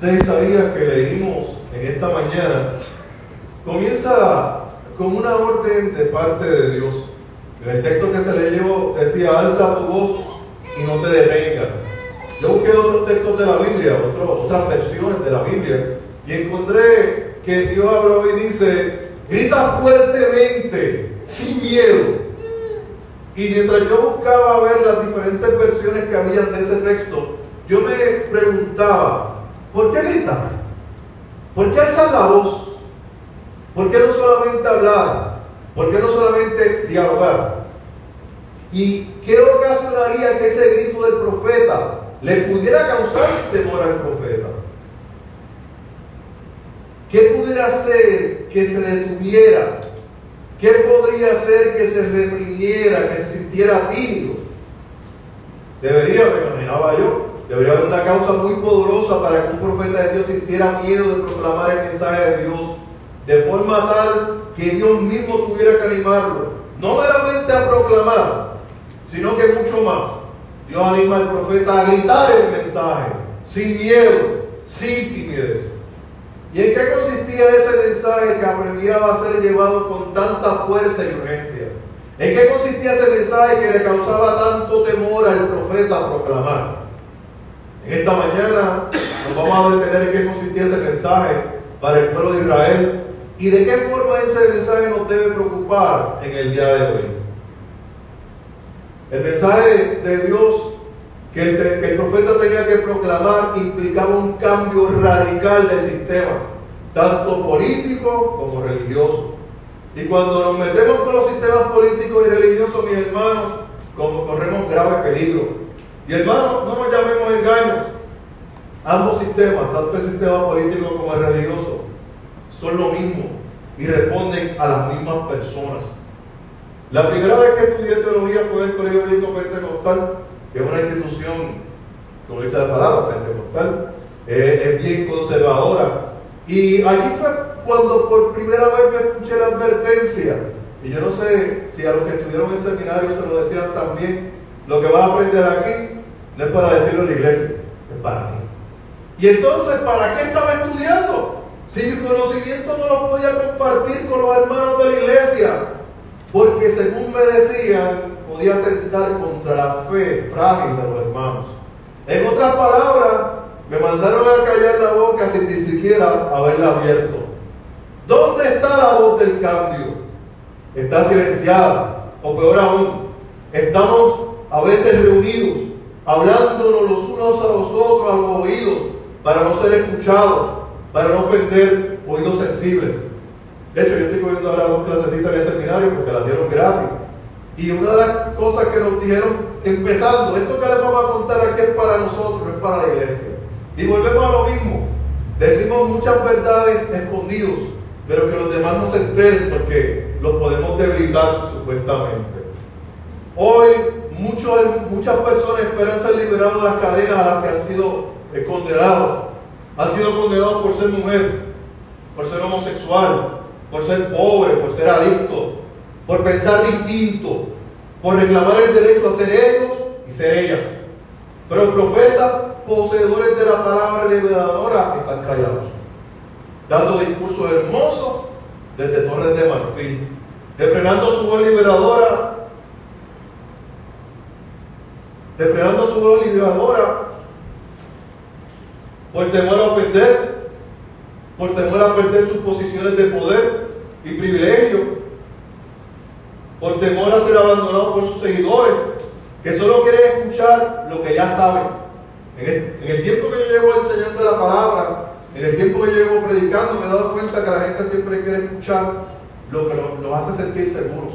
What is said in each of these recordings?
de Isaías que leímos en esta mañana comienza con una orden de parte de Dios. En el texto que se leyó decía, alza tu voz y no te detengas. Yo busqué otros textos de la Biblia, otras versiones de la Biblia, y encontré que Dios habla y dice, grita fuertemente, sin miedo. Y mientras yo buscaba ver las diferentes versiones que había de ese texto, yo me preguntaba, ¿por qué gritar? ¿Por qué alzar la voz? ¿Por qué no solamente hablar? ¿Por qué no solamente dialogar? ¿Y qué ocasionaría que ese grito del profeta le pudiera causar temor al profeta? ¿Qué pudiera hacer que se detuviera? ¿Qué podría hacer que se reprimiera, que se sintiera tímido? Debería, me imaginaba yo, debería haber una causa muy poderosa para que un profeta de Dios sintiera miedo de proclamar el mensaje de Dios, de forma tal que Dios mismo tuviera que animarlo, no meramente a proclamar, sino que mucho más. Dios anima al profeta a gritar el mensaje, sin miedo, sin timidez. ¿Y en qué consistía ese mensaje que apremiaba a ser llevado con tanta fuerza y urgencia? ¿En qué consistía ese mensaje que le causaba tanto temor al profeta a proclamar? Esta mañana nos vamos a detener en qué consistía ese mensaje para el pueblo de Israel y de qué forma ese mensaje nos debe preocupar en el día de hoy. El mensaje de Dios que el, profeta tenía que proclamar implicaba un cambio radical del sistema, tanto político como religioso. Y cuando nos metemos con los sistemas políticos y religiosos, mis hermanos, corremos grave peligro. Y hermanos, no nos llamemos engaños. Ambos sistemas, tanto el sistema político como el religioso, son lo mismo y responden a las mismas personas. La primera vez que estudié teología fue en el Colegio Bíblico Pentecostal que es una institución, como dice la palabra, pentecostal, eh, es bien conservadora. Y allí fue cuando por primera vez yo escuché la advertencia. Y yo no sé si a los que estudiaron el seminario se lo decían también, lo que vas a aprender aquí no es para decirlo en la iglesia, es para ti. Y entonces, ¿para qué estaba estudiando? Si mi conocimiento no lo podía compartir con los hermanos de la iglesia. Porque según me decían, podía atentar contra la fe frágil de los hermanos. En otras palabras, me mandaron a callar la boca sin ni siquiera haberla abierto. ¿Dónde está la voz del cambio? Está silenciada. O peor aún, estamos a veces reunidos, hablándonos los unos a los otros a los oídos, para no ser escuchados, para no ofender oídos sensibles. De hecho, yo estoy cogiendo ahora dos clasecitas en seminario porque las dieron gratis. Y una de las cosas que nos dijeron, empezando, esto que les vamos a contar aquí es para nosotros, no es para la iglesia. Y volvemos a lo mismo. Decimos muchas verdades escondidos, pero que los demás no se enteren porque los podemos debilitar supuestamente. Hoy muchas personas esperan ser liberados de las cadenas a las que han sido condenados. Han sido condenados por ser mujer, por ser homosexual, por ser pobre, por ser adicto, por pensar distinto, por reclamar el derecho a ser ellos y ser ellas. Pero los profetas, poseedores de la palabra liberadora, están callados, dando discursos hermosos desde torres de marfil, refrenando su voz liberadora, refrenando su voz liberadora por temor a ofender, por temor a perder sus posiciones de poder y privilegio, por temor a ser abandonado por sus seguidores, que solo quieren escuchar lo que ya saben. En el, tiempo que yo llevo enseñando la palabra, en el tiempo que yo llevo predicando, me he dado cuenta que la gente siempre quiere escuchar lo que los, hace sentir seguros,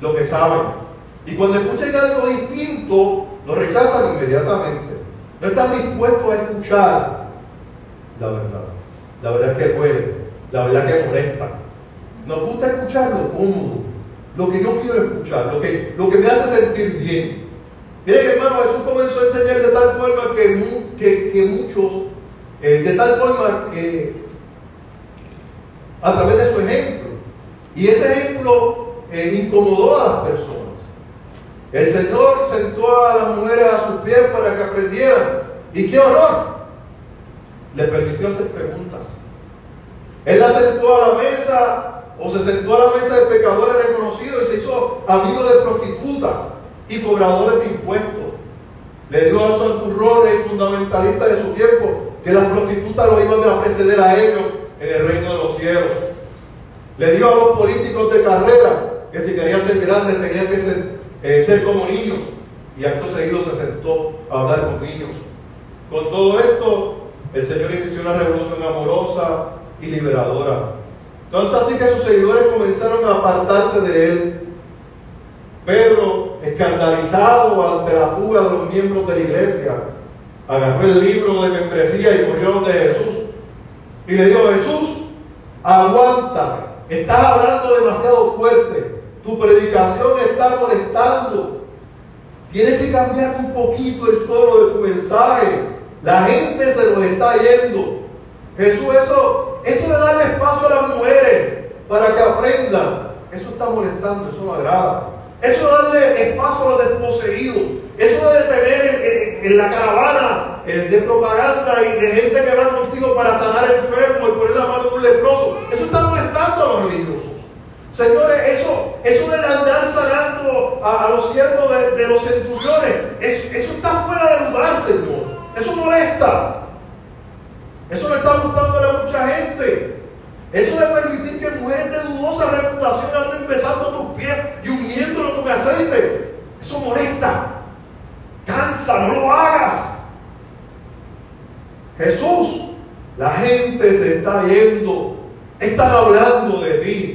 lo que saben. Y cuando escuchan algo distinto, lo rechazan inmediatamente. No están dispuestos a escuchar la verdad. La verdad que duele, la verdad que molesta. Nos gusta escuchar lo cómodo, lo que yo quiero escuchar, lo que, lo que me hace sentir bien. Miren, hermano, Jesús comenzó a enseñar de tal forma que, que, muchos, eh, de tal forma que a través de su ejemplo, y ese ejemplo eh, incomodó a las personas. El Señor sentó a las mujeres a sus pies para que aprendieran. Y qué honor. le permitió hacer preguntas. Él la sentó a la mesa o se sentó a la mesa de pecadores reconocidos y se hizo amigo de prostitutas y cobradores de impuestos. Le dio a los santurrones y fundamentalistas de su tiempo que las prostitutas lo iban a preceder a ellos en el reino de los cielos. Le dio a los políticos de carrera que si querían ser grandes tenían que ser, eh, ser como niños. Y acto seguido se sentó a hablar con niños. Con todo esto, el Señor inició una revolución amorosa y liberadora. Tanto así que sus seguidores comenzaron a apartarse de él. Pedro, escandalizado ante la fuga de los miembros de la iglesia, agarró el libro de membresía y corrió de Jesús. Y le dijo, Jesús, aguanta, estás hablando demasiado fuerte, tu predicación está molestando. Tienes que cambiar un poquito el tono de tu mensaje. La gente se nos está yendo. Jesús, eso, eso de darle espacio a las mujeres para que aprendan, eso está molestando, eso no agrada. Eso de darle espacio a los desposeídos, eso de tener en, la caravana eh, de propaganda y de gente que va contigo para sanar enfermo y poner la mano de un leproso, eso está molestando a los religiosos. Señores, eso, eso de andar sanando a, los siervos de, los centuriones, eso, está fuera de lugar, Señor. Eso molesta. Eso le está gustando a mucha gente. Eso de permitir que mujeres de dudosa reputación anden besando tus pies y uniéndolo con aceite. Eso molesta. Cansa, no lo hagas. Jesús, la gente se está yendo. Están hablando de ti.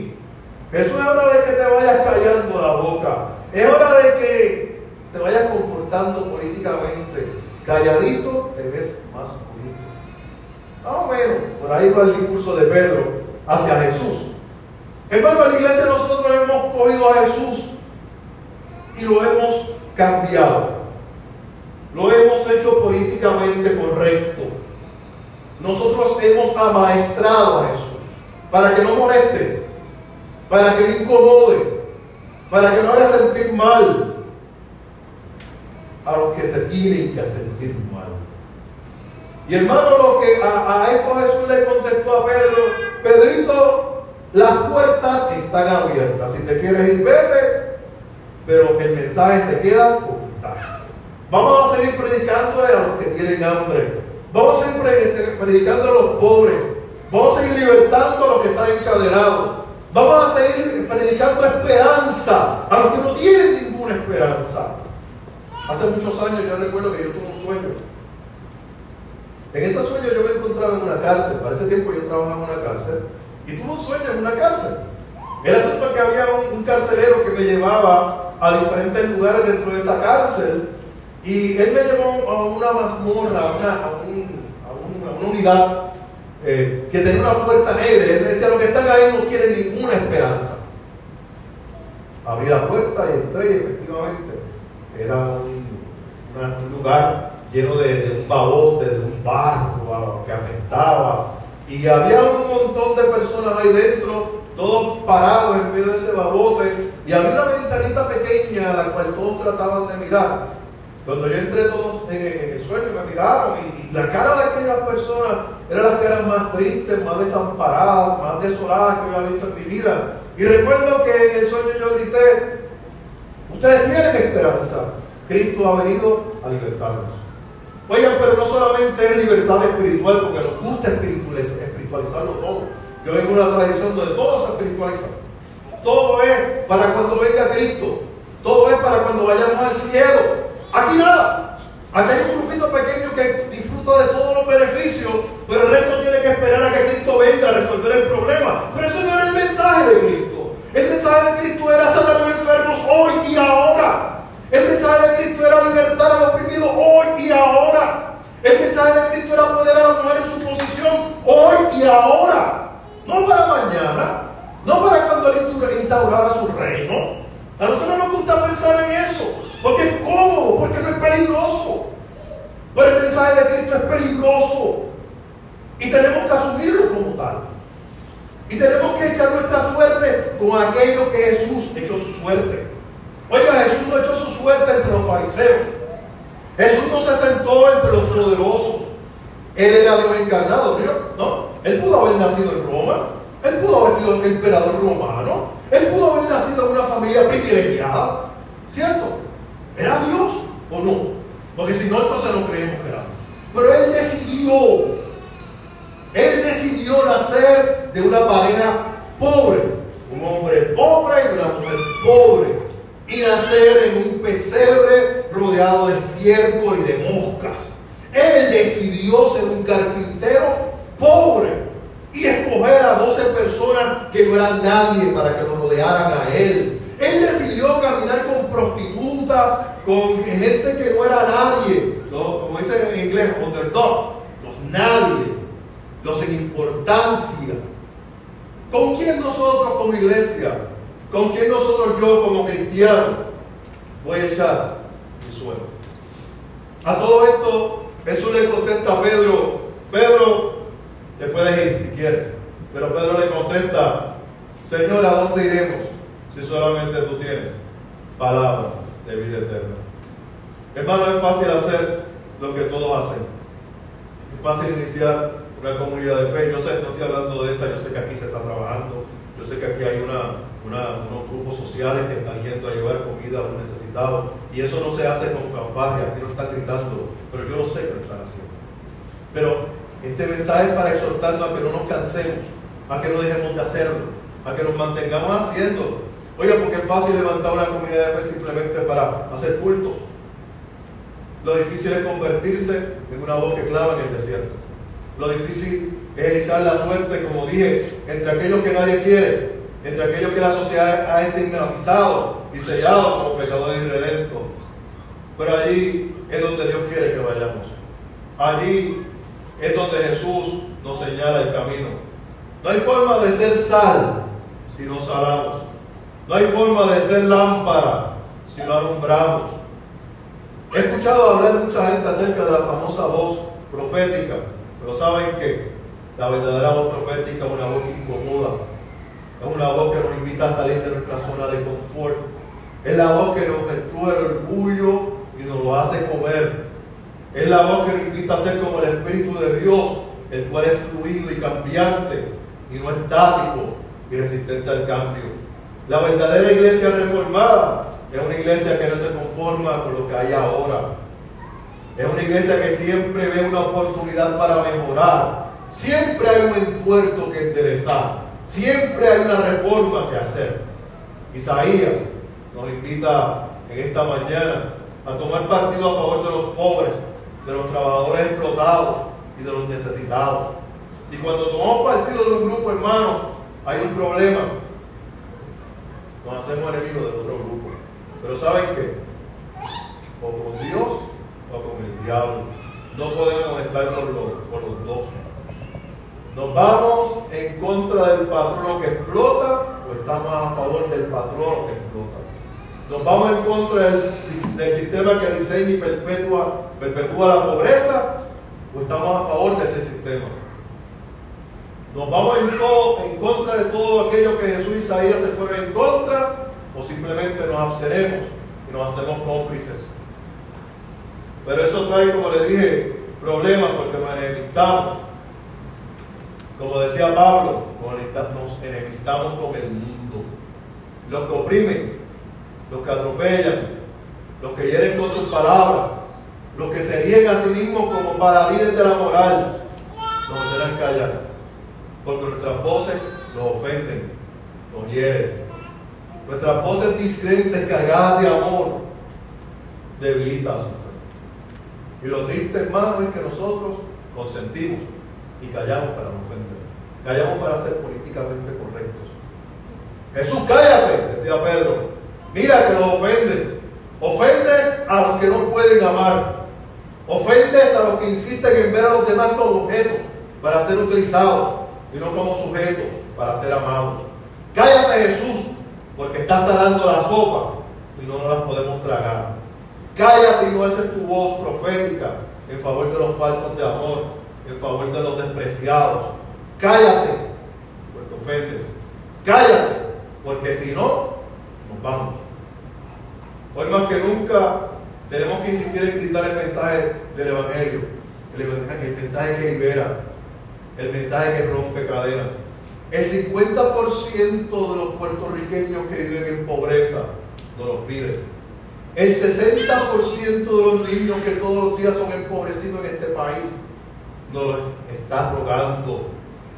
Jesús es hora de que te vayas callando la boca. Es hora de que te vayas comportando políticamente. Calladito te ves más bonito. Más o menos, por ahí va el discurso de Pedro hacia Jesús. Hermano, en la iglesia nosotros hemos cogido a Jesús y lo hemos cambiado. Lo hemos hecho políticamente correcto. Nosotros hemos amaestrado a Jesús para que no moleste, para que no incomode, para que no haga sentir mal a los que se tienen que sentir mal. Y hermano, lo que a, a esto Jesús le contestó a Pedro, Pedrito, las puertas están abiertas. Si te quieres ir, vete, pero el mensaje se queda ocultado. Vamos a seguir predicando a los que tienen hambre. Vamos a seguir predicando a los pobres. Vamos a seguir libertando a los que están encadenados. Vamos a seguir predicando esperanza a los que no tienen ninguna esperanza. Hace muchos años yo recuerdo que yo tuve un sueño. En ese sueño yo me encontraba en una cárcel. Para ese tiempo yo trabajaba en una cárcel. Y tuve un sueño en una cárcel. El asunto es que había un, carcelero que me llevaba a diferentes lugares dentro de esa cárcel. Y él me llevó a una mazmorra, a una, a una, unidad eh, que tenía una puerta negra. Él decía, los que están ahí no tienen ninguna esperanza. Abrí la puerta y entré y efectivamente era un, lugar lleno de, un babote, de un barro que afectaba. Y había un montón de personas ahí dentro, todos parados en medio de ese babote. Y había una ventanita pequeña a la cual todos trataban de mirar. Cuando yo entré todos en el sueño me miraron y, la cara de aquellas personas eran las caras más tristes, más desamparadas, más desoladas que había visto en mi vida. Y recuerdo que en el sueño yo grité, Ustedes tienen esperanza. Cristo ha venido a libertarnos. Oigan, pero no solamente es libertad espiritual, porque nos gusta espiritualizarlo todo. Yo vengo de una tradición donde todo se espiritualiza. Todo es para cuando venga Cristo. Todo es para cuando vayamos al cielo. Aquí nada. Aquí hay un grupito pequeño que disfruta de todos los beneficios, pero el resto tiene que esperar a que Cristo venga a resolver el problema. Pero eso no era el mensaje de Cristo. El mensaje de Cristo era sanar los enfermos hoy y ahora. El mensaje de Cristo era libertar al oprimido hoy y ahora. El mensaje de Cristo era poner a la mujer en su posición hoy y ahora. No para mañana, no para cuando Él instaurara su reino. A nosotros no nos gusta pensar en eso, porque es cómodo, porque no es peligroso. Pero el mensaje de Cristo es peligroso y tenemos que asumirlo como tal. Y tenemos que echar nuestra suerte con aquello que Jesús echó su suerte. Oiga, Jesús no echó su suerte entre los fariseos. Jesús no se sentó entre los poderosos. Él era Dios encarnado, ¿no? Él pudo haber nacido en Roma, él pudo haber sido emperador romano, él pudo haber nacido en una familia privilegiada, ¿cierto? ¿Era Dios o no? Porque si no, entonces no creemos que era Pero él decidió, él decidió nacer de una pareja pobre, un hombre pobre y una mujer pobre, y nacer en un pesebre rodeado de estiércol y de moscas. Él decidió ser un carpintero pobre y escoger a 12 personas que no eran nadie para que lo rodearan a él. Él decidió caminar con prostitutas, con gente que no era nadie, como dicen en inglés, underdog, los nadie, los sin importancia. ¿Con quién nosotros como iglesia? ¿Con quién nosotros yo como cristiano voy a echar mi suelo? A todo esto Jesús le contesta a Pedro, Pedro, te puedes ir si quieres. Pero Pedro le contesta, Señor, ¿a dónde iremos si solamente tú tienes palabra de vida eterna? Hermano, es fácil hacer lo que todos hacen. Es fácil iniciar una comunidad de fe. Yo sé, no estoy hablando de esta, yo sé que aquí se está trabajando, yo sé que aquí hay una, unos grupos sociales que están yendo a llevar comida a los necesitados. Y eso no se hace con fanfarria, aquí no están gritando, pero yo sé que lo están haciendo. Pero este mensaje es para exhortarnos a que no nos cansemos, a que no dejemos de hacerlo, a que nos mantengamos haciendo. Oiga, porque es fácil levantar una comunidad de fe simplemente para hacer cultos. Lo difícil es convertirse en una voz que clava en el desierto. Lo difícil es echar la suerte, como dije, entre aquellos que nadie quiere, entre aquellos que la sociedad ha estigmatizado y sellado como pecadores irredentos. Pero allí es donde Dios quiere que vayamos. Allí es donde Jesús nos señala el camino. No hay forma de ser sal si no salamos. No hay forma de ser lámpara si no alumbramos. He escuchado hablar mucha gente acerca de la famosa voz profética, pero saben que la verdadera voz profética es una voz que incomoda, es una voz que nos invita a salir de nuestra zona de confort, es la voz que nos destruye el orgullo y nos lo hace comer, es la voz que nos invita a ser como el Espíritu de Dios, el cual es fluido y cambiante y no estático y resistente al cambio. La verdadera iglesia reformada es una iglesia que no se conforma con lo que hay ahora. Es una iglesia que siempre ve una oportunidad para mejorar. Siempre hay un entuerto que enderezar. Siempre hay una reforma que hacer. Isaías nos invita en esta mañana a tomar partido a favor de los pobres, de los trabajadores explotados y de los necesitados. Y cuando tomamos partido de un grupo, hermanos, hay un problema. Nos hacemos enemigos del otro grupo. Pero ¿saben qué? O con Dios o con el diablo. No podemos estar con los, con los dos. ¿Nos vamos en contra del patrono que explota o estamos a favor del patrono que explota? Nos vamos en contra del, sistema que diseña y perpetúa, perpetúa la pobreza o estamos a favor de ese sistema. Nos vamos en, contra de todo aquello que Jesús y Isaías se fueron en contra o simplemente nos abstenemos y nos hacemos cómplices. Pero eso trae, como les dije, problemas porque nos enemistamos. Como decía Pablo, nos enemistamos con el mundo. Los que oprimen, los que atropellan, los que hieren con sus palabras, los que se ríen a sí mismos como paladines de la moral, nos ordenan callar, porque nuestras voces los ofenden, los hieren. Nuestras voces disidentes cargadas de amor debilitan su fe. Y lo triste, hermano, es que nosotros consentimos y callamos para no ofender. Callamos para ser políticamente correctos. Jesús, cállate, decía Pedro. Mira que los ofendes. Ofendes a los que no pueden amar. Ofendes a los que insisten en ver a los demás como objetos para ser utilizados y no como sujetos para ser amados. Cállate Jesús, porque estás salando la sopa y no nos las podemos tragar. Cállate y no alces tu voz profética en favor de los faltos de amor, en favor de los despreciados. Cállate, porque ofendes. Cállate, porque si no, vamos. Hoy más que nunca tenemos que insistir en gritar el mensaje del Evangelio. El el, el mensaje que libera, el mensaje que rompe cadenas. El 50% de los puertorriqueños que viven en pobreza nos los piden. El 60% de los niños que todos los días son empobrecidos en este país nos están rogando.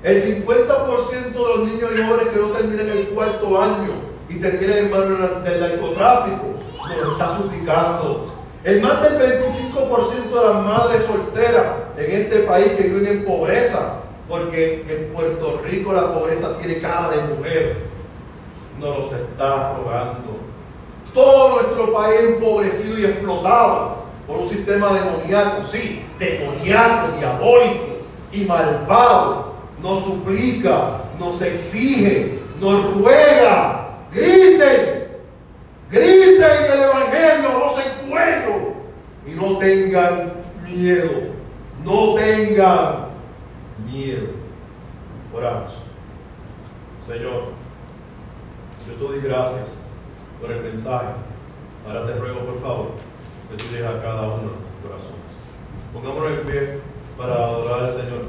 El 50% de los niños y jóvenes que no terminan el cuarto año y terminan en manos del narcotráfico nos está suplicando. El más del 25% de las madres solteras en este país que viven en pobreza, porque en Puerto Rico la pobreza tiene cara de mujer, nos los está rogando. Todo nuestro país empobrecido y explotado por un sistema demoníaco, sí, demoníaco, diabólico y malvado, nos suplica, nos exige, nos ruega, griten, griten el Evangelio, voz en cuello y no tengan miedo, no tengan miedo. Oramos. Señor, yo te doy gracias por el mensaje. Ahora te ruego, por favor, que tú llegues a cada uno de nuestros corazones. Pongámonos en pie para adorar al Señor.